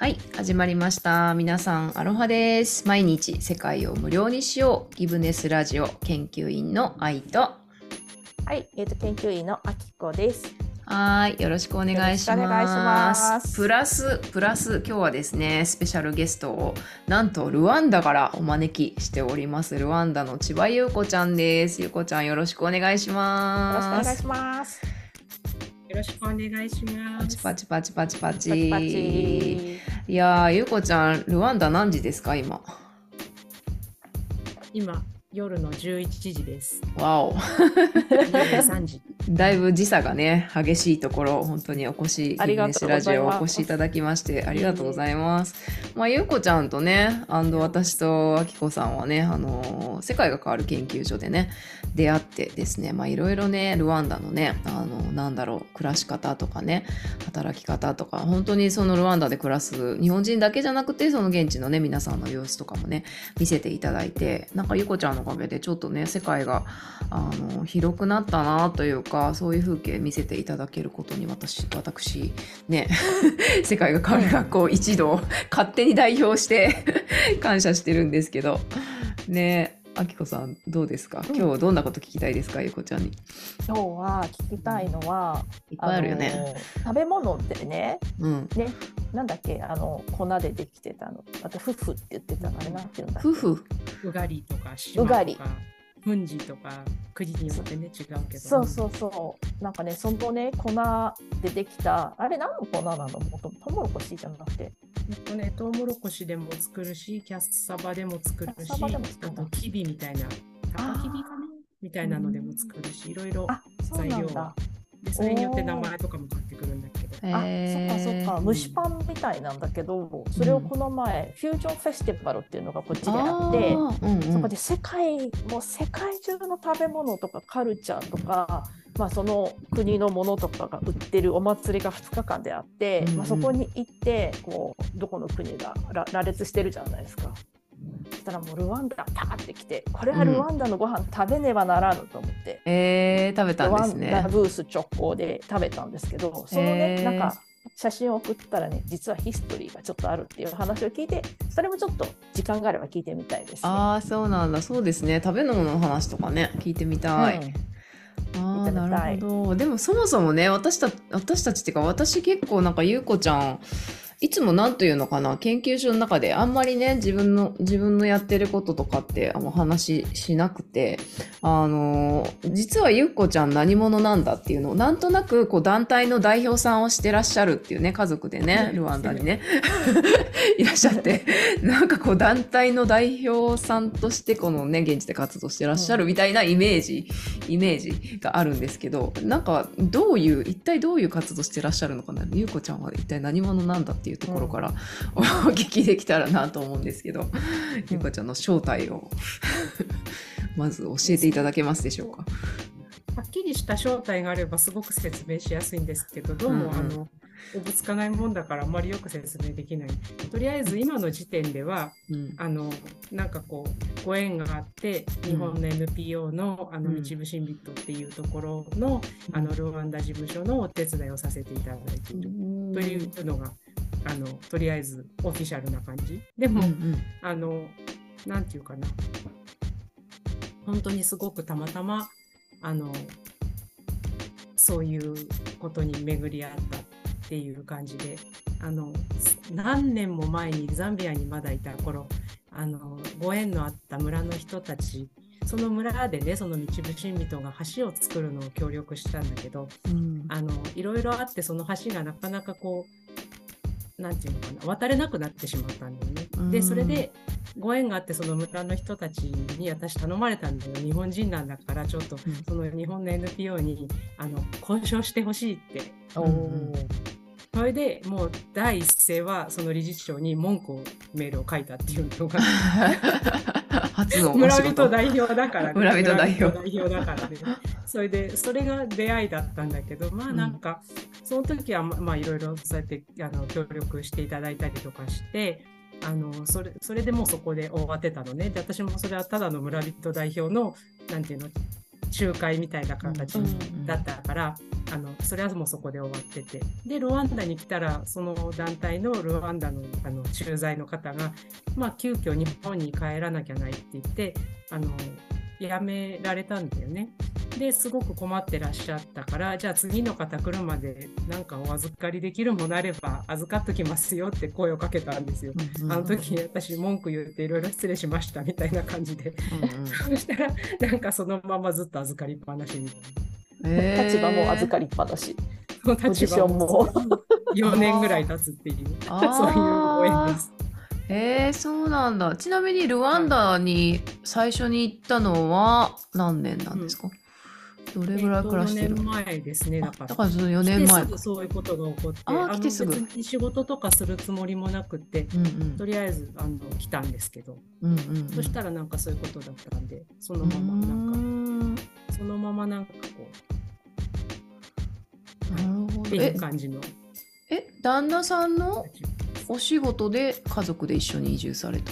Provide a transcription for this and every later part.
はい、始まりました。皆さん、アロハです。毎日世界を無料にしよう。ギブネスラジオ研究員の愛と。はい、えっ、と研究員のあきこです。はーい、よろしくお願いします。プラス、プラス、今日はですね、スペシャルゲストを、なんとルワンダからお招きしております。ルワンダの千葉優子ちゃんです。優子ちゃん、よろしくお願いしよろしくおます。願いします。よろしくお願いします。パチパチパチパチパチ。いやー、優子ちゃん、ルワンダ何時ですか、今？今夜の11時です。わお。夜3時。だいぶ時差がね激しいところ本当にお越しありがとラジオお越しいただきましてありがとうございます。まあゆうこちゃんとねアンド私とあきこさんはねあの世界が変わる研究所でね出会ってですねまあいろいろねルワンダのねあのなんだろう暮らし方とかね働き方とか本当にそのルワンダで暮らす日本人だけじゃなくてその現地のね皆さんの様子とかもね見せていただいてなんかゆうこちゃんのおかげでちょっとね世界があの広くなったなというかそういう風景見せていただけることに私私ね 世界が変わる学校一同勝手に代表して 感謝してるんですけど。ねあきこさんどうですか？うん。今日どんなこと聞きたいですか？ゆうこちゃんに。いっ今日は聞きたいのは、ぱいあるよね、食べ物ってね、うん。ね、なんだっけ、あの粉でできてたの。あとフフって言ってたのあれなんていうんだっけ。夫婦うがりとか島うがりとかふんじとか国によってね違うけど。そうそうそう。なんかね、そのね、粉でできた、あれ何の粉なの？もとトウモロコシじゃなくて。えっとねトウモロコシでも作るし、キャッサバでも作るし、あとキビみたいな高キビかな？みたいなのでも作るし、いろいろあ、そう材料。でそれによって名前とかも変わってくるんだけど。あ、そっかそっか、蒸しパンみたいなんだけど、それをこの前、フュージョンフェスティバルっていうのがこっちであって、うんうん。そこで世界もう世界中の食べ物とかカルチャーとか、まあ、その国のものとかが売ってるお祭りが2日間であって、うんうん。まあ、そこに行ってこうどこの国がら羅列してるじゃないですか。そしたらもうルワンダパーってきてこれはルワンダのご飯食べねばならぬと思って、えー、食べたルワんですね。ンダブース直行で食べたんですけどそのへーねなんか写真を送ったらね実はヒストリーがちょっとあるっていう話を聞いてそれもちょっと時間があれば聞いてみたいです、ね。ああそうなんだ。そうですね。食べ物の話とかね聞いてみたい、うん。ああないるほど。でもそもそもね私た私たちっていうか私結構なんかゆうこちゃんいつもなんというのかな？研究所の中であんまりね自分の自分のやってることとかってあの話しなくてあの実はゆうこちゃん何者なんだっていうのをなんとなくこう団体の代表さんをしてらっしゃるっていうね家族でねルワンダにね。い。らっしゃってなんかこう団体の代表さんとしてこのね現地で活動してらっしゃるみたいなイメージ、イメージがあるんですけどなんかどういう一体どういう活動してらっしゃるのかな？ゆうこちゃんは一体何者なんだっていうところから、お聞きできたらなと思うんですけど、ゆうこちゃんの正体を まず教えていただけますでしょうか？はっきりした正体があればすごく説明しやすいんですけど、どうも、うんうん。あのおぶつかないもんだからあんまりよく説明できない。とりあえず今の時点では、うん。あのなんかこうご縁があって日本の NPO の,、あのうん。道部シンビットっていうところの,、あのルワンダ事務所のお手伝いをさせていただいているというのがあのとりあえずオフィシャルな感じ。でも、うんうん。あのなんていうかな。本当にすごくたまたまあのそういうことに巡り合ったっていう感じであの何年も前にザンビアにまだいた頃あのご縁のあった村の人たちその村でねその道部新人が橋を作るのを協力したんだけどうん。あのいろいろあってその橋がなかなかこうなんていうのかな渡れなくなってしまったんだよね。うん。でそれでご縁があってその村の人たちに私頼まれたんだよ日本人なんだからちょっとうん。その日本の NPO にあの交渉してほしいってそれでもう第一声はその理事長に文句をメールを書いたっていうのが 初のお村人代表だから、村人代表代表だからね。それで、それが出会いだったんだけど、まあなんか、その時はままあいろいろそうやってあの協力していただいたりとかして、あのそれそれでもうそこで終わってたのね。で、私もそれはただの村人代表の、なんていうの、仲介みたいな形うんだったから、あのそれはもうそこで終わってて。でルワンダに来たらその団体のルワンダのあの駐在の方が、まあ、急遽日本に帰らなきゃないって言ってあの辞められたんだよね。ですごく困ってらっしゃったからじゃあ次の方来るまでなんかお預かりできるものあれば預かっときますよって声をかけたんですよ。あの時私文句言っていろいろ失礼しましたみたいな感じでうんうんそしたらなんかそのままずっと預かりっぱなしみたいえー立場も預かりっぱなし。な。ポジションも4年ぐらい経つっていうそういうご縁です。えー、そうなんだ。ちなみにルワンダに最初に行ったのは何年なんですか、どれぐらい暮らしてる4年前ですねだあから。だからその4年前。そういうことが起こってあー来てすぐ。の別に仕事とかするつもりもなくてうんうん。とりあえずあの来たんですけど、うんうんうん。そしたらなんかそういうことだったんでそのままなんかん。そのままなんかこうなるほど。っていえう感じの。え旦那さんの？お仕事で家族で一緒に移住された。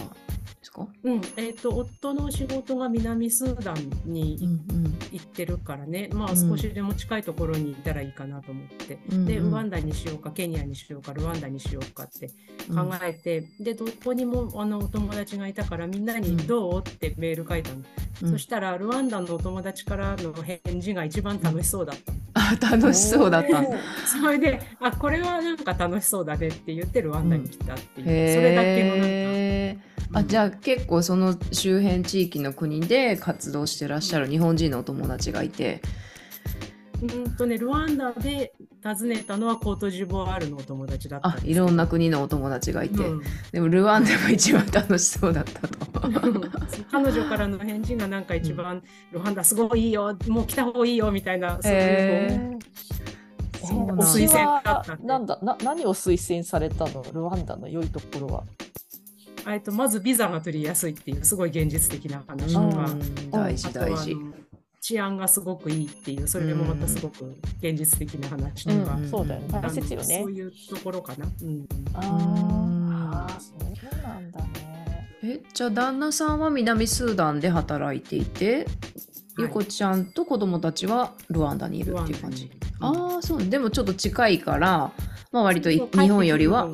か？うんえっと夫の仕事が南スーダンにうん行ってるからね、まあうん。少しでも近いところにいたらいいかなと思って、うんでうん。ウガンダにしようかケニアにしようかルワンダにしようかってうん。考えて、でどこにもあのお友達がいたからみんなにうん「どう?」ってメール書いたの、うん。そしたらルワンダのお友達からの返事が一番楽しそうだった。の、あ楽しそうだった。それであこれはなんか楽しそうだねって言ってルワンダに来たっていう、それだけのなんかあじゃあ結構その周辺地域の国で活動してらっしゃる日本人のお友達がいて、うんとねルワンダで訪ねたのはコートジボワールのお友達だったあいろんな国のお友達がいて、うん。でもルワンダが一番楽しそうだったと。彼女からの返事がなんか一番、ルワンダすごいいいよもう来た方がいいよみたいなそういう推薦だったなんだな何を推薦されたの？ルワンダの良いところは。えっとまずビザが取りやすいっていうすごい現実的な話とうか、ん大事大事あと。はあの治安がすごくいいっていうそれもまたすごく現実的な話とか、うんそうだよね。大切よねそう。いうところかな。うんあうんーあー、そうなんだね。えじゃあ旦那さんは南スーダンで働いていて、ゆこちゃんと子供たちはルワンダにいるっていう感じ。ああそうでもちょっと近いから、まあ、割と日本よりは。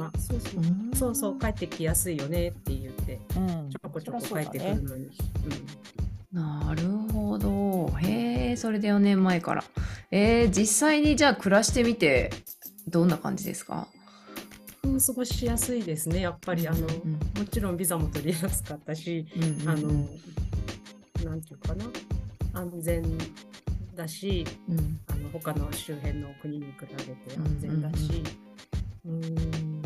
そうそう。帰ってきやすいよねって言ってうん。ちょこちょこ帰ってくるのに。なるほど。へえ、それで4年前から。えー、実際にじゃあ暮らしてみて、どんな感じですか？うん、過ごしやすいですね。やっぱりあの、うんもちろんビザも取りやすかったし、うんうんあのなんていうかな。安全だしうん。あの他の周辺の国に比べて安全だし、うーん。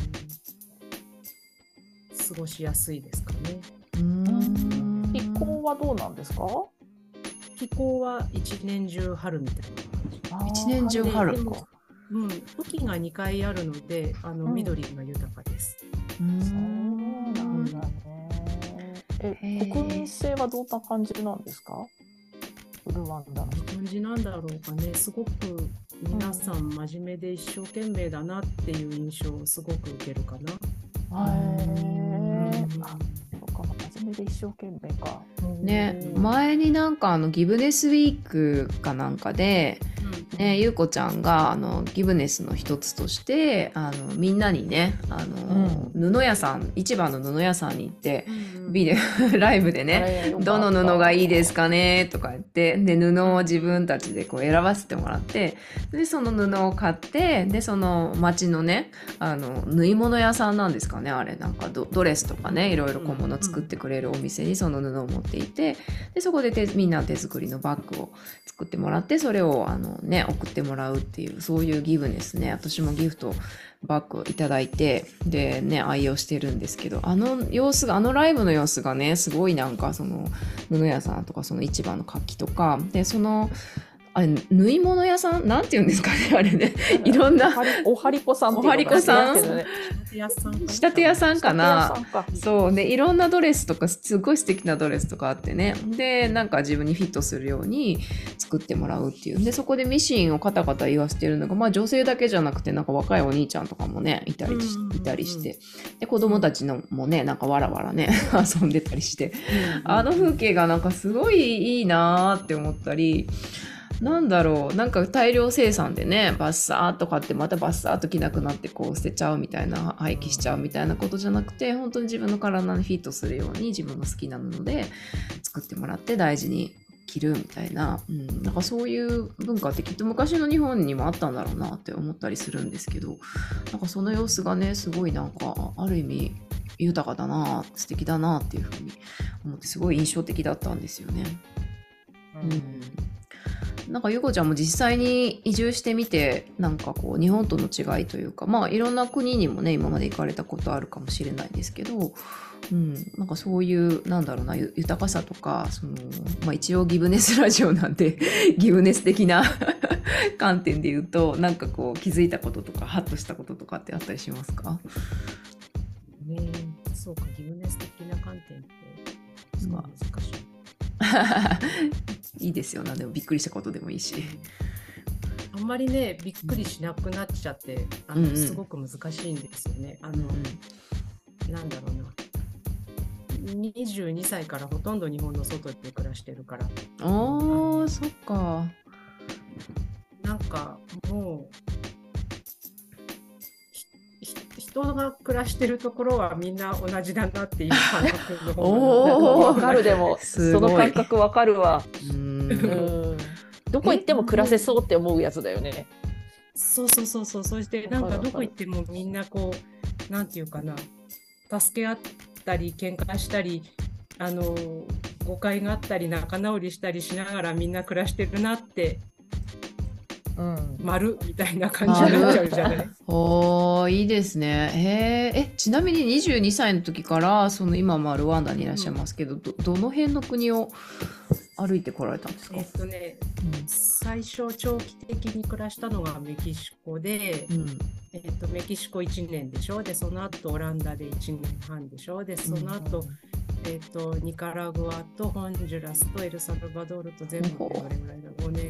過ごしやすいですかね。うん。気候はどうなんですか？気候は一年中春みたいな感じ。一年中春うん、雨季が2回あるのであの、うん。緑が豊かです。うん。そうなんだね。へえ、ー。国民性はどんな感じなんですか？ルワンダの。どんな感じなんだろうかねすごく皆さん真面目で一生懸命だなっていう印象をすごく受けるかな。へうんーあ、そうか、真面目で一生懸命か。ね、うん前になんかあのギブネスウィークかなんかで、ね、ゆうこちゃんがあのギブネスの一つとしてあのみんなにねあの、布屋さん市場の布屋さんに行ってうんビデオ ライブでねどの布がいいですかねとか言ってで布を自分たちでこう選ばせてもらってでその布を買ってでその町のねあの縫い物屋さんなんですかねあれなんかドドレスとかねいろいろ小物作ってくれるお店にその布を持っていてでそこで手みんな手作りのバッグを作ってもらってそれをあの、ね、送ってもらうっていうそういうギブですね。私もギフトバッグいただいてでね愛用してるんですけどあの様子があのライブの様子がねすごいなんかその布屋さんとかその市場の活気とかでそのあれ縫い物屋さん？なんて言うんですかね あれね。いろんな。おはりこさんおはりこさん。仕立て屋さんかな仕立て屋さんかな。仕立て屋さんか。そうね。いろんなドレスとかすごい素敵なドレスとかあってね。でなんか自分にフィットするように作ってもらうっていう。でそこでミシンをカタカタ言わせてるのがまあ女性だけじゃなくてなんか若いお兄ちゃんとかもねいたりしいたりして。で子供たちのもねなんかわらわらね 遊んでたりして。あの風景がなんかすごいいいなーって思ったりなんだろう。なんか大量生産でねバッサーっと買ってまたバッサーっと着なくなってこう捨てちゃうみたいな廃棄しちゃうみたいなことじゃなくて本当に自分の体にフィットするように自分の好きな布で作ってもらって大事に着るみたいな、うん、なんかそういう文化ってきっと昔の日本にもあったんだろうなって思ったりするんですけどなんかその様子がねすごいなんかある意味豊かだな素敵だなっていうふうに思ってすごい印象的だったんですよね。うんなんかゆこちゃんも実際に移住してみてなんかこう日本との違いというかまあいろんな国にもね今まで行かれたことあるかもしれないですけど、うん、なんかそういうなんだろうなゆ豊かさとかその、まあ、一応ギブネスラジオなんで ギブネス的な 観点で言うとなんかこう気づいたこととかハッとしたこととかってあったりしますか？ねそうか、ギブネス的な観点って、すごい難しい。いいですよなでもびっくりしたことでもいいし。あんまりね、びっくりしなくなっちゃって、あのうんうんすごく難しいんですよね。あの、なんだろうな。22歳からほとんど日本の外で暮らしてるから、ああそっか。なんかもう、人が暮らしてるところはみんな同じだなっていう感覚の方おー。わかるでもすごいその感覚わかるわ、どこ行っても暮らせそうって思うやつだよね。そうそうそうそう、そしてなんわかどこ行ってもみんなこう、なんていうかな、助け合ったり、喧嘩したり、あの、誤解があったり、仲直りしたりしながらみんな暮らしてるなって、うん丸みたいな感じになっちゃうじゃない？おーいいですね。へー。えちなみに22歳の時からその今まあルワンダにいらっしゃいますけど、どどの辺の国を歩いてこられたんですか、えっとね、最初長期的に暮らしたのがメキシコで、うん。えっと、メキシコ1年でしょ？で、その後オランダで1年半でしょ？で、その後、えっと、ニカラグアとホンジュラスとエルサルバドールと全部でどれぐらいだ ?5 年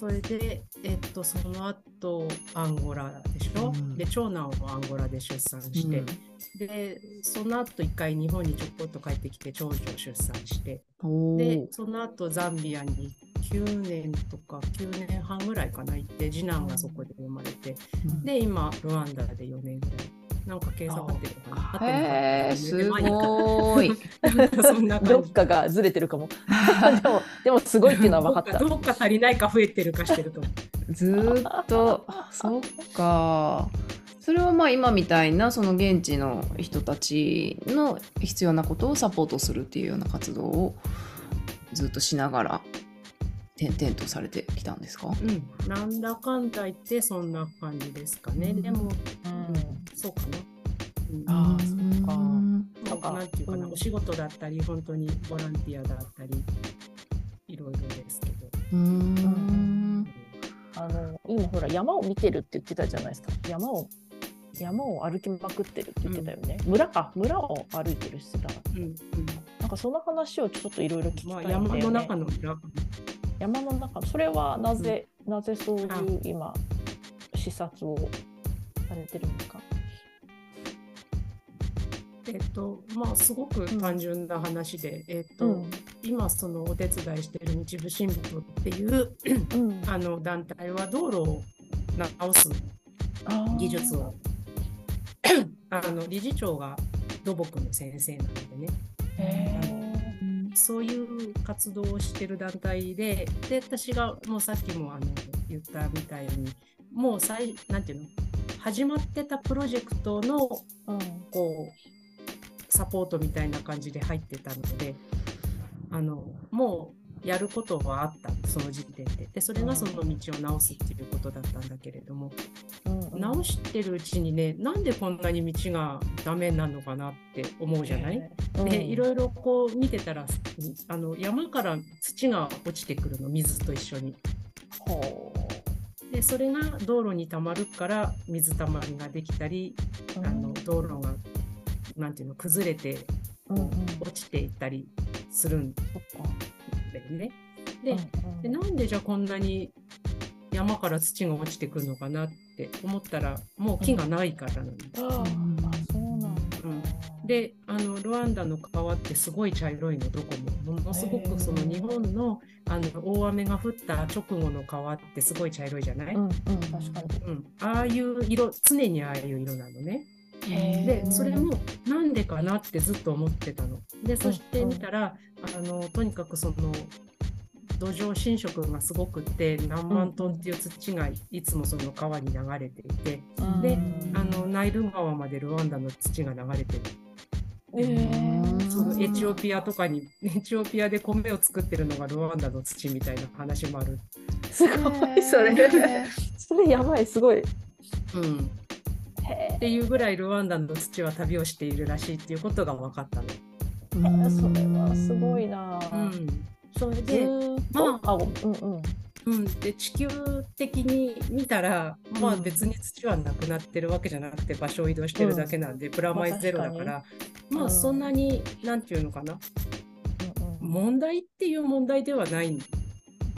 それで、えっと、その後アンゴラでしょ、うん。で、長男をアンゴラで出産して、で、その後一回日本にちょこっと帰ってきて長女を出産して、おでー、その後ザンビアに9年とか9年半ぐらいかな行って、次男がそこで生まれて、うん。で、今、ルワンダで4年ぐらい。なんか計算合ってへえすごーい。ど。っかがずれてるかも。でもでもすごいっていうのは分かった。どっか足りないか増えてるかしてると。ずーっと。そっか。それはまあ今みたいなその現地の人たちの必要なことをサポートするっていうような活動をずっとしながら転々とされてきたんですか？うん、なんだかんだ言ってそんな感じですかね。うん。でも、うん。そうかな。うん。あーそっか。うんなんかなんていうかな、うん。お仕事だったり、本当にボランティアだったり、いろいろですけど。うーん。あの今ほら山を見てるって言ってたじゃないですか。山を山を歩きまくってるって言ってたよね、村か。村を歩いてるってたうんうん。なんかその話をちょっといろいろ聞きたまあ、いんだよね、山の中の村山の中それはなぜ、なぜそういう今視察をされてるんですか？えっと、まあ、すごく単純な話で、えっと、うん今、そのお手伝いしている日部新聞っていううん。あの団体は道路を直す技術を、あの理事長が土木の先生なのでね、へそういう活動をしてる団体で、で、私がもうさっきもあの言ったみたいに、もう最、なんていうの、始まってたプロジェクトのうんこうサポートみたいな感じで入ってたのであのもうやることはあったその時点で。でそれがその道を直すっていうことだったんだけれども、うんうん。直してるうちにねなんでこんなに道がダメなのかなって思うじゃない、うん。でいろいろこう見てたらあの山から土が落ちてくるの水と一緒に。ほでそれが道路にたまるから水たまりができたりうあの道路がなんていうの崩れてうんうん。落ちていったりするんそっかだよね。で,、うんうんでなんでじゃあこんなに山から土が落ちてくるのかなって思ったらもう木がないからなの。あーあそうなんだうんであのルワンダの川ってすごい茶色いのどこもものすごくその日本のあの大雨が降った直後の川ってすごい茶色いじゃない、うんうん確かに。うん、ああいう色常にああいう色なのね。へでそれもなんでかなってずっと思ってたの。でそして見たら、あのとにかくその土壌侵食がすごくって何万トンっていう土がいつもその川に流れていて、であのナイル川までルワンダの土が流れてる。えーそのエチオピアとかにエチオピアで米を作ってるのがルワンダの土みたいな話もある。すごいそれ。それやばいすごい。うん、へっていうぐらいルワンダの土は旅をしているらしいっていうことが分かったの。え。それはすごいな。うん、それずで,、まとあうんうん。うん、で地球的に見たら、まあ、うん。別に土はなくなってるわけじゃなくて場所を移動してるだけなんで、プラマイゼロだから、まあうん。そんなになんていうのかな。うんうん。問題っていう問題ではない。ん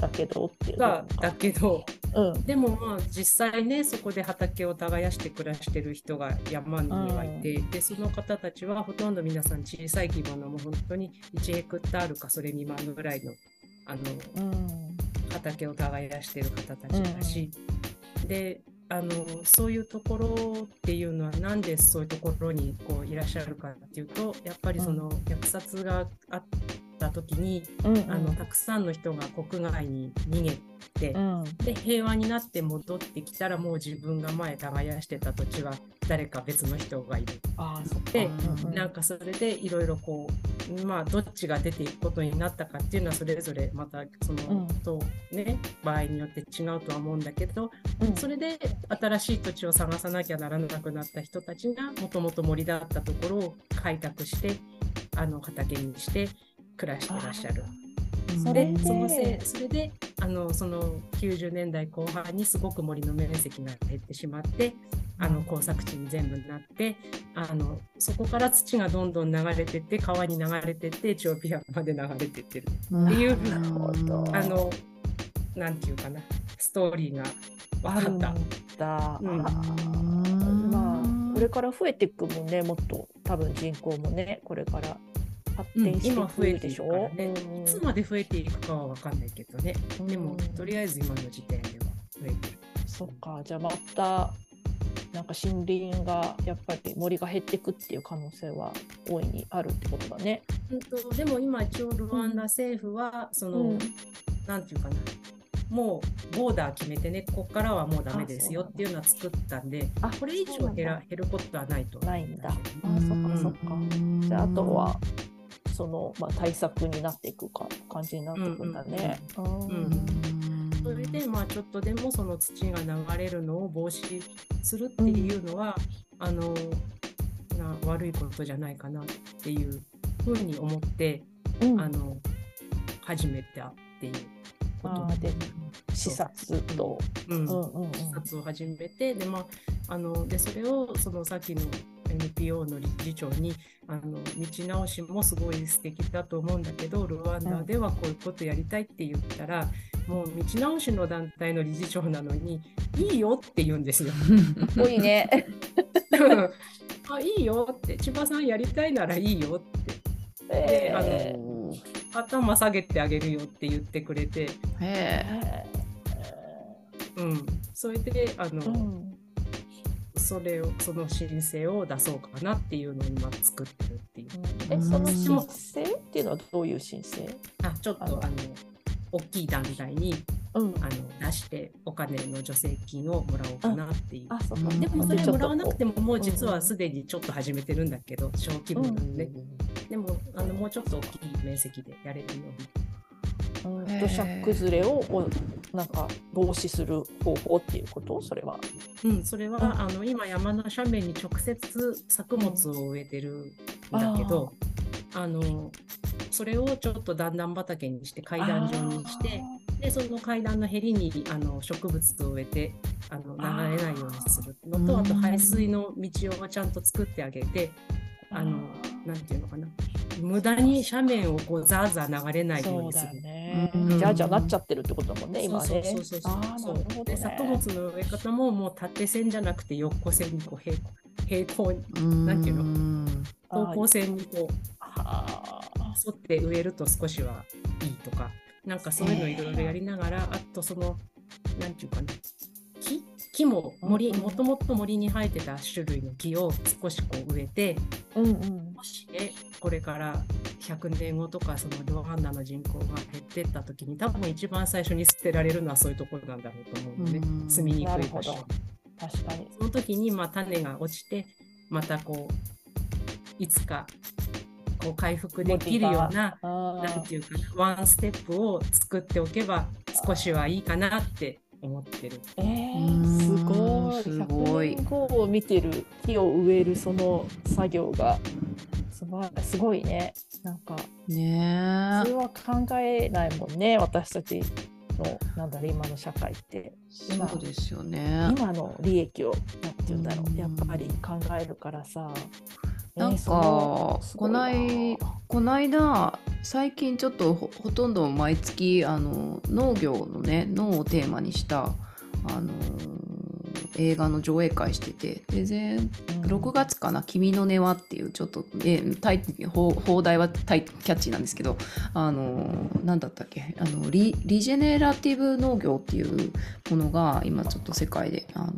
だけどっていうだだけどうん。でもまあ実際ねそこで畑を耕して暮らしてる人が山にはいて、でその方たちはほとんど皆さん小さい規模のもう本当に1ヘクタールかそれ未満ぐらいのあのうん。畑を耕してる方たちだし、であのそういうところっていうのはなんでそういうところにこういらっしゃるかっていうとやっぱりその虐殺があった時に、うんあのたくさんの人が国外に逃げて、うん。で平和になって戻ってきたらもう自分が前耕してた土地は誰か別の人がいる。ああそでうんうんなんかそれでいろいろこうまあどっちが出ていくことになったかっていうのはそれぞれまたその、うん。とね場合によって違うとは思うんだけど、うん。それで新しい土地を探さなきゃならなくなった人たちがもともと森だったところを開拓してあの畑にして暮らしてらっしゃる。それそのせいそれであのその90年代後半にすごく森の面積が減ってしまってあの耕作地に全部なってあのそこから土がどんどん流れてって川に流れてってエチオピアまで流れてってる。っていうなるほどあのなんていうかなストーリーが分かった。だ、うん。これから増えていくもんねもっと。多分人口もねこれから発うん展してい今増えくでしょ、ていくからね。うんいつまで増えていくかは分かんないけどね、でもうんとりあえず今の時点では増えてる。そっか。じゃあまたなんか森林がやっぱり森が減っていくっていう可能性は大いにあるってことだね。うんとでも今一応ルワンダ政府はその、うん。なんていうかな。もうボーダー決めてね。ここからはもうダメですよっていうのは作ったんであこれ以上減ら減ることはないと。ないんだ。あうんそっかそっか。じゃああとはその、まあ、対策になっていくか感じになっていくんだね。うんんそれでまあちょっとでもその土が流れるのを防止するっていうのは、あのな悪いことじゃないかなっていうふうに思って、うん。あの始めたっていうこと。で視察と。うん。うんうんうん。視察を始めてで,、まあ、あのでそれをそのさっきの NPO の理事長にあの道直しもすごい素敵だと思うんだけどルワンダではこういうことやりたいって言ったら、もう道直しの団体の理事長なのにいいよって言うんですよ。かっこいいね。あいいよって。千葉さんやりたいならいいよって。であのえ頭下げてあげるよって言ってくれて、へうん、それであの、ーうんそれをその申請を出そうかなっていうのを今作ってるっていう。えその申請っていうのはどういう申請？あちょっとあの。大きい団体にうん。あの出してお金の助成金をもらおうかなっていう。あそうか。うん。でもそれもらわなくてもももう実はすでにちょっと始めてるんだけど小規模なんで、でもあのもうちょっと大きい面積でやれるように。土砂崩れをおなんか防止する方法っていうこと？それは。うん、それは、あの今山の斜面に直接作物を植えてるんだけど、あのそれをちょっと段々畑にして階段状にしてでその階段のへりにあの植物を植えてあの流れないようにするのとあと排水の道をちゃんと作ってあげてあのなんていうのかな無駄に斜面をこうザーザー流れないようにする。ね。うんじゃあじゃあなっちゃってるってことだもんね今ね。そうそうそうそうああそうなるほどね。で作物の植え方ももう縦線じゃなくて横線にこう平行平行にえ。なんていうの？方向性にこうはあ沿って植えると少しはいいとか、なんかそういうのいろいろやりながら、あとその、なんていうかな、木木も森、もともと森に生えてた種類の木を少しこう植えて、うんうんもしね、これから100年後とか、そのルワンダの人口が減ってった時に、多分一番最初に捨てられるのはそういうところなんだろうと思うのねう、ん住みにくい場所。確かに。その時にまあ種が落ちてまたこういつかこう回復できるようなあなんていうかなワンステップを作っておけば少しはいいかなって思ってる。えすごい。すごい100年後を見てる木を植えるその作業がすごいすごいね。なんかね普通は考えないもんね私たちのなんだろう今の社会ってえそうですよね。今の利益をなんて言うんだろうんうやっぱり考えるからさ。なんかそのすごいなこないこの間最近ちょっとほほとんど毎月あの農業のね農をテーマにしたあの映画の上映会しててで前6月かな「君の根は」っていうちょっと、えタイ放題はタイキャッチーなんですけどあの何だったっけあのリリジェネラティブ農業っていうものが今ちょっと世界であの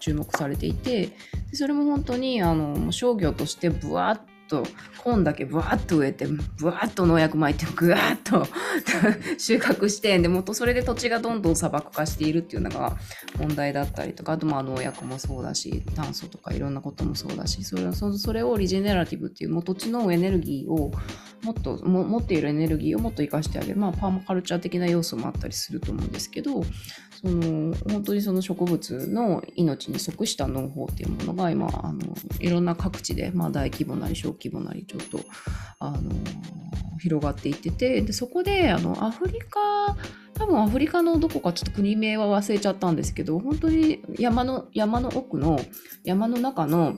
注目されていてそれも本当にあの商業としてブワーッとコーンだけブワーッと植えてブワーッと農薬撒いてグワーッと 収穫してでもとそれで土地がどんどん砂漠化しているっていうのが問題だったりとかあとまあ農薬もそうだし炭素とかいろんなこともそうだしそれそそれをリジェネラティブっていうもう土地のエネルギーをもっとも持っているエネルギーをもっと生かしてあげる、まあ、パーマカルチャー的な要素もあったりすると思うんですけどその本当にその植物の命に即した農法っていうものが今あのいろんな各地で、まあ、大規模なり小規模なりちょっとあの広がっていっててでそこであのアフリカ多分アフリカのどこかちょっと国名は忘れちゃったんですけど本当に山の山の奥の山の中の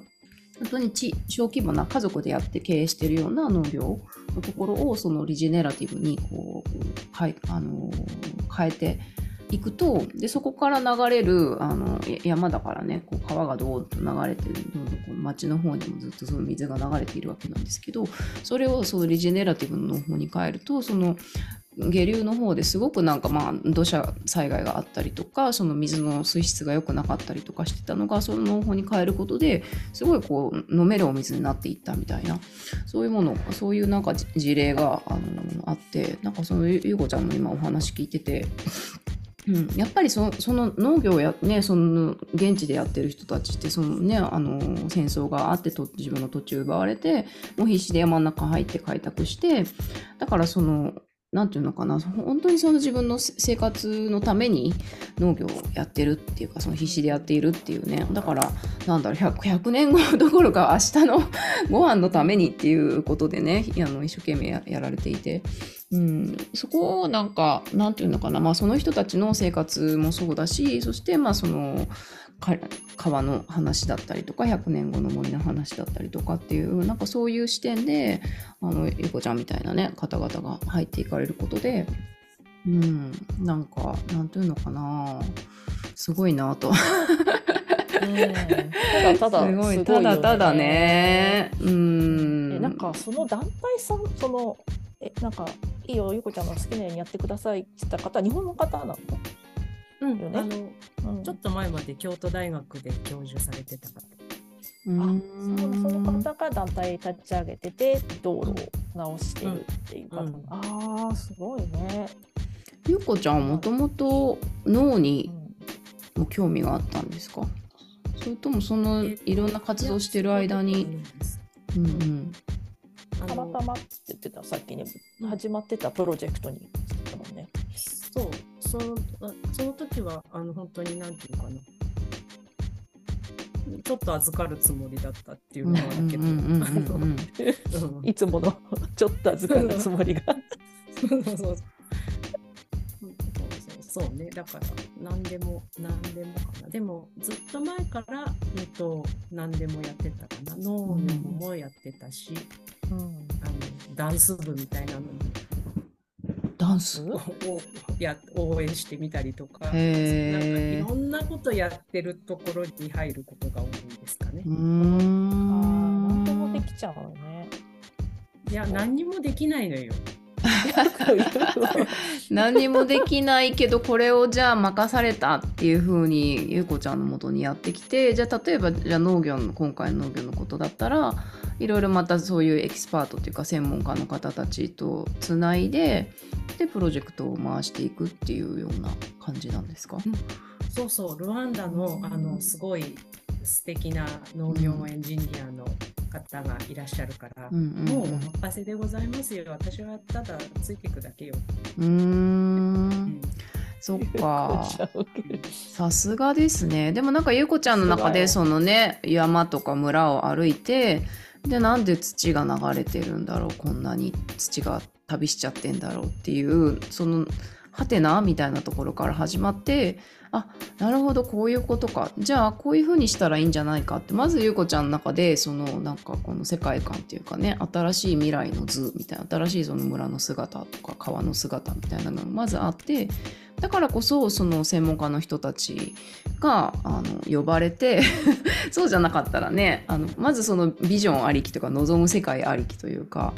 本当に小規模な家族でやって経営してるような農業のところをそのリジェネラティブにこうかいあの変えていくとでそこから流れるあの山だからねこう川がどーっと流れてるどんどんこう町の方にもずっとその水が流れているわけなんですけどそれをそのリジェネラティブの方に変えるとその下流の方ですごくなんかまあ土砂災害があったりとかその水の水質が良くなかったりとかしてたのがその農法に変えることですごいこう飲めるお水になっていったみたいなそういうものそういうなんか事例があのあってなんかそのゆゆうこちゃんの今お話聞いてて。うん、やっぱりその農業やねその現地でやってる人たちってそのねあの戦争があってと自分の土地を奪われてもう必死で山の中入って開拓してだからそのなんていうのかな本当にその自分の生活のために農業をやってるっていうかその必死でやっているっていうねだからなんだろう 100, 100年後どころか明日のご飯のためにっていうことでねあの一生懸命やられていて。うん、そこをなんかなんていうのかな、まあ、その人たちの生活もそうだしそしてまあその川の話だったりとか100年後の森の話だったりとかっていうなんかそういう視点であのゆうこちゃんみたいなね方々が入っていかれることで、うん、なんかなんていうのかなすごいなと。うんただただ すごいすただただね。うん。えなんかその団体さんそのえなんかいいよゆうこちゃんの好きなようにやってくださいって言った方日本の方なの、うんよね。あのうん。ちょっと前まで京都大学で教授されてた方。うん。そのその方が団体立ち上げてて道路を直してるっていう方、うん。うん。ああすごいね、ゆうこちゃんはもともと脳うにん。も興味があったんですか？それともそのいろんな活動してる間に？うんうん。あのたまたまって言ってたさっきに始まってたプロジェクトに。そのあその時はあの本当になんていうかな。ちょっと預かるつもりだったっていううんのはあるけど、いつものちょっと預かるつもりが。そうそうそう。そうそうね、だから何でも何でもかな。でもずっと前から、えっと、何でもやってたかな。農業もやってたし、うんあのダンス部みたいなのもダンス？をや応援してみたりとか、なんかいろんなことやってるところに入ることが多いですかねうー。あー何でもでできちゃうのね。いや、何にもできないのよ。何にもできないけどこれをじゃあ任されたっていう風にゆうこちゃんのもとにやってきてじゃあ例えばじゃあ農業の今回の農業のことだったらいろいろまたそういうエキスパートっていうか専門家の方たちとつないででプロジェクトを回していくっていうような感じなんですか、そうそう、ルワンダのあのすごい素敵な農業エンジニアの方がいらっしゃるから、うんうんうんもうお任せでございますよ。私はただついていくだけよ。うーんそっかさすがですね。でもなんかゆうこちゃんの中でさそのね山とか村を歩いてでなんで土が流れてるんだろうこんなに土が旅しちゃってんだろうっていうそのハテナみたいなところから始まってあなるほどこういうことか。じゃあこういうふうにしたらいいんじゃないか。ってまずゆうこちゃんの中でそのなんかこの世界観っていうかね新しい未来の図みたいな新しいその村の姿とか川の姿みたいなのがまずあってだからこそその専門家の人たちがあの呼ばれて そうじゃなかったらねあのまずそのビジョンありきとか望む世界ありきというか、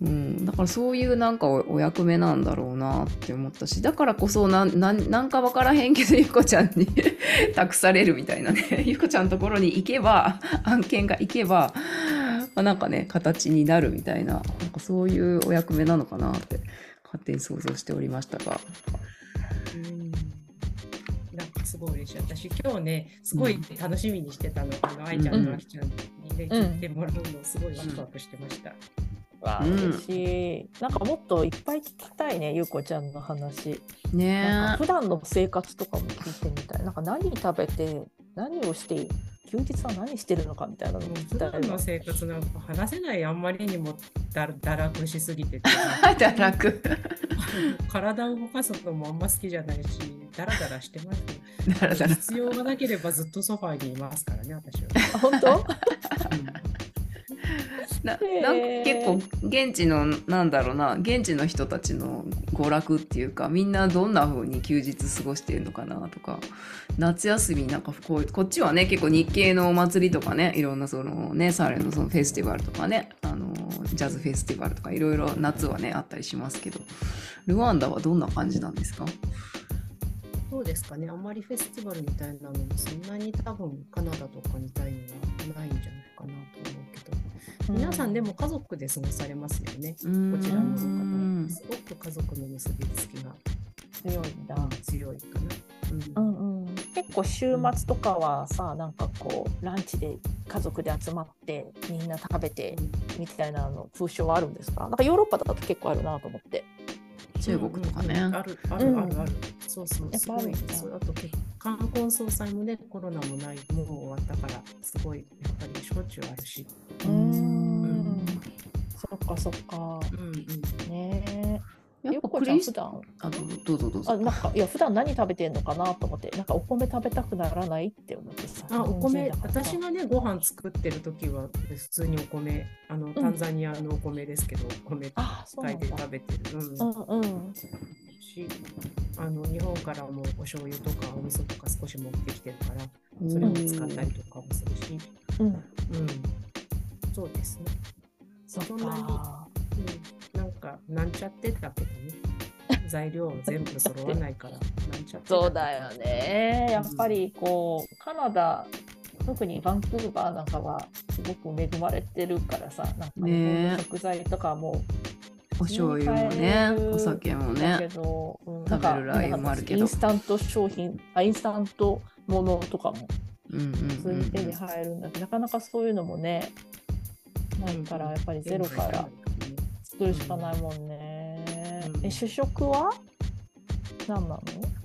うん、だからそういうなんかおお役目なんだろうなって思ったしだからこそなんか分からへんけどゆこちゃんに 託されるみたいなね ゆこちゃんのところに行けば案件が行けば、まあ、なんかね形になるみたいななんかそういうお役目なのかなって勝手に想像しておりましたが。うんなんかすごい嬉しい。私今日ね、すごい楽しみにしてたの。あの、愛ちゃんとあきちゃんにね、うん聞いてもらうのすごいワクワクしてました。うん嬉しい。なんかもっといっぱい聞きたいね、ゆうこちゃんの話。ね普段の生活とかも聞いてみたい。なんか何食べて、何をして、休日は何してるのかみたいなのも聞き普たいの。生活なんか話せないあんまりにもだ堕落しすぎてて 堕落 体を動かすのもあんま好きじゃないしダラダラしてますだらだら必要がなければずっとソファーにいますからね私は、あ本当？ななんか結構現地のなんだろうな現地の人たちの娯楽っていうかみんなどんな風に休日過ごしてるのかなとか夏休みなんかこうこっちはね結構日系のお祭りとかねいろんなそのねサーレのそのフェスティバルとかねあのジャズフェスティバルとかいろいろ夏はねあったりしますけどルワンダはどんな感じなんですか？そうですかねあんまりフェスティバルみたいなのもそんなに多分カナダとかみたいにはないんじゃないかなと思うけど皆さんでも家族で過ごされますよね、ここちらの方すごく家族の結びつきが強いんだ。強いかな、うんうんうん、結構週末とかはさ、なんかこうランチで家族で集まってみんな食べてみたいなの風習はあるんですか？なんかヨーロッパだと結構あるなと思って。中国とかね、うんうんあるあうんるあるある。そうそう。すごいそうあと結冠婚葬祭もねコロナもないもう終わったからすごいやっぱりしょっちゅうあるし。うーん。そっかそっか。うんうん。ねえ。やっゆっこちゃん普段？あどうぞどうぞどうぞあなんかいや普段何食べてんのかなと思ってなんかお米食べたくならないって思ってさ。あお米私がねご飯作ってる時は普通にお米あのタンザニアのお米ですけど、お米炊い。て食べてる。うん。うんうん。しあの日本からもお醤油とかお味噌とか少し持ってきてるからそれを使ったりとかもするし。うん。うん。そうですね。そんなにか。うん、なんかなんちゃってたけどね。材料全部揃わないからなんちゃってたそうだよね。やっぱりこうカナダ特にバンクーバーなんかはすごく恵まれてるからさ、なんか日本の食材とかもお醤油もねお酒もね。ど、うん食べるラー油もあるけど。インスタント商品、あインスタントものとかもうんうん普通うん。に手に入るんだけど、なかなかそういうのもね、ないからやっぱりゼロから作るしかないもんね。うん。え主食は？何なの？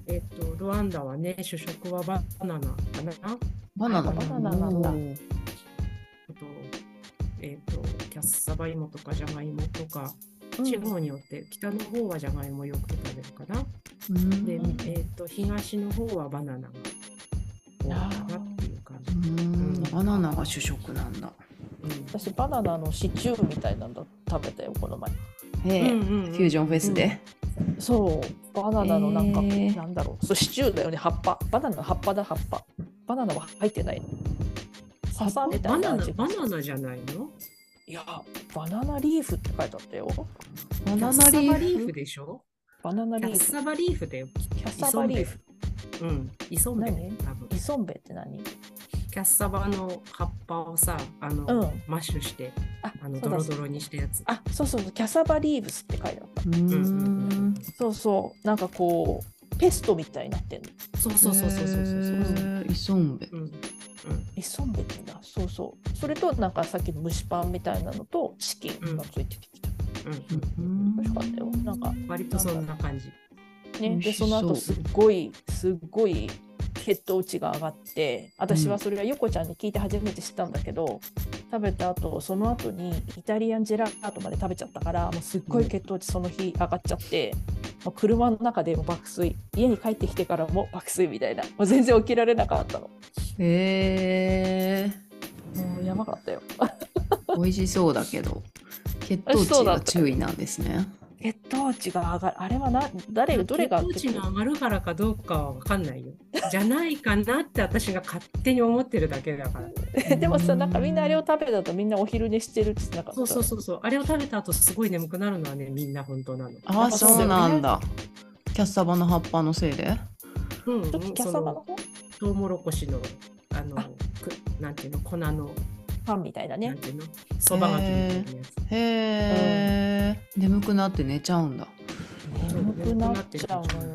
えっ、とルワンダはね主食はバナナかな。バナナ。バナナなんだ。あとえっ、とキャッサバ芋とかじゃがいもとかうん。地方によって北の方はじゃがいもよく食べるかな、うん。でうんえっ、と東の方はバナナが多いかなっていう感じ、うん。バナナが主食なんだ。うん私バナナのシチューみたいなの食べたよこの前。へえうんうんうん。フュージョンフェスで。そう。バナナのなんか、へーなんだろう。そうシチューだよね葉っぱ。バナナの葉っぱだ葉っぱ。バナナは入ってない。笹みたバいな味。ナナバナナじゃないの？いやバナナリーフって書いてあったよ。バナナリーフ？バリーフでしょ？バナナリーフ。キャッサバリーフ。だよ。キャッサバリーフ。うん。イソンベ。何？多分。イソンベって何？キャッサバの葉っぱをさ、あの、うんマッシュして、ああのドロドロにしたやつ。あそうそうそうキャサバリーブスって書いてあった。うーんそうそうなんかこうペストみたいになってんの。そうそうそうそうそうそうそう。イソンベうん。うん。イソンベってだそうそうそれとなんかさっきの蒸しパンみたいなのとチキンがついてきた。うん。うん美味しかったよなんか割とそんな感じ。ね、でその後すっごいすっごい血糖値が上がって私はそれはゆこちゃんに聞いて初めて知ったんだけど、食べた後その後にイタリアンジェラートまで食べちゃったからもうすっごい血糖値その日上がっちゃって、もう車の中でも爆睡。家に帰ってきてからも爆睡みたいな。もう全然起きられなかったの。へえ。もうやばかったよ。美味しそうだけど。血糖値が注意なんですね血糖値が上がるあれはな誰どれが血糖値が上がるからかどうかは分かんないよ。じゃないかなって私が勝手に思ってるだけだから。でもさなんかみんなあれを食べたとみんなお昼寝してるって言ってなかった？そうそうそうそう。あれを食べた後すごい眠くなるのはね、みんな本当なの。ああそうなんだキャッサバの葉っぱのせいで？うん、キャッサバのトウモロコシの、あの、あくなんていうの、粉の、パンみたいなねそばがきみたいなやつ。へえ、眠くなって寝ちゃうんだ眠くなっちゃうのよ。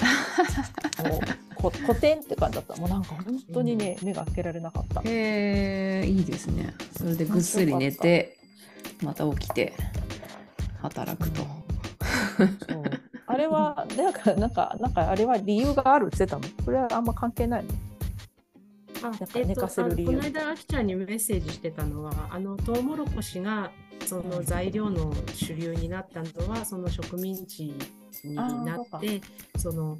もうこ古典って感じだった。もうなんか本当にね、目が開けられなかった。へえいいですねそれでぐっすり寝てまた起きて働くとそうあれはなんかなんかなんかあれは理由があるって言ってたの？それはあんま関係ないの？あなんか寝かせる理由あのこの間、あきちゃんにメッセージしてたのは、あのトウモロコシがその材料の主流になったのは、その植民地になって、その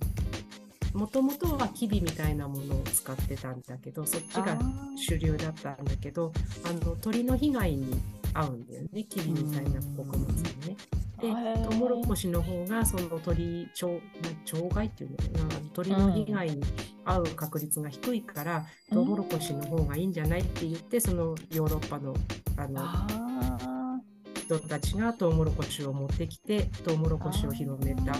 もともとはキビみたいなものを使ってたんだけど、そっちが主流だったんだけど、あの鳥の被害に遭うんだよね、キビみたいな穀物にね。で、トウモロコシの方がその鳥鳥鳥害っていうのかな鳥の被害に遭う確率が低いから、うん。トウモロコシの方がいいんじゃないって言ってそのヨーロッパのあのあ人たちがトウモロコシを持ってきてトウモロコシを広めた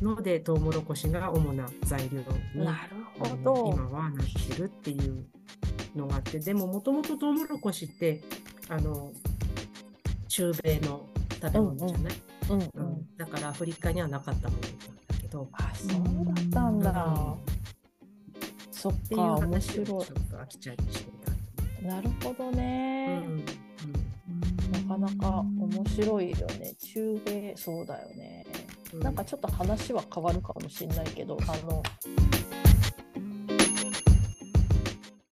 のでトウモロコシが主な材料にーなるあほの今ど。はなってるっていうのがあってでももともとトウモロコシってあの中米の食べ物じゃない、うんううんん。だからアフリカにはなかったものなんだけど、あ、そうだったんだ。そっっていうか、面話を白ちょっとあきちゃんにしてた。い。なるほどうね。んうんなかなか面白いよね。中米、そうだよね。うんなんかちょっと話は変わるかもしれないけど、あの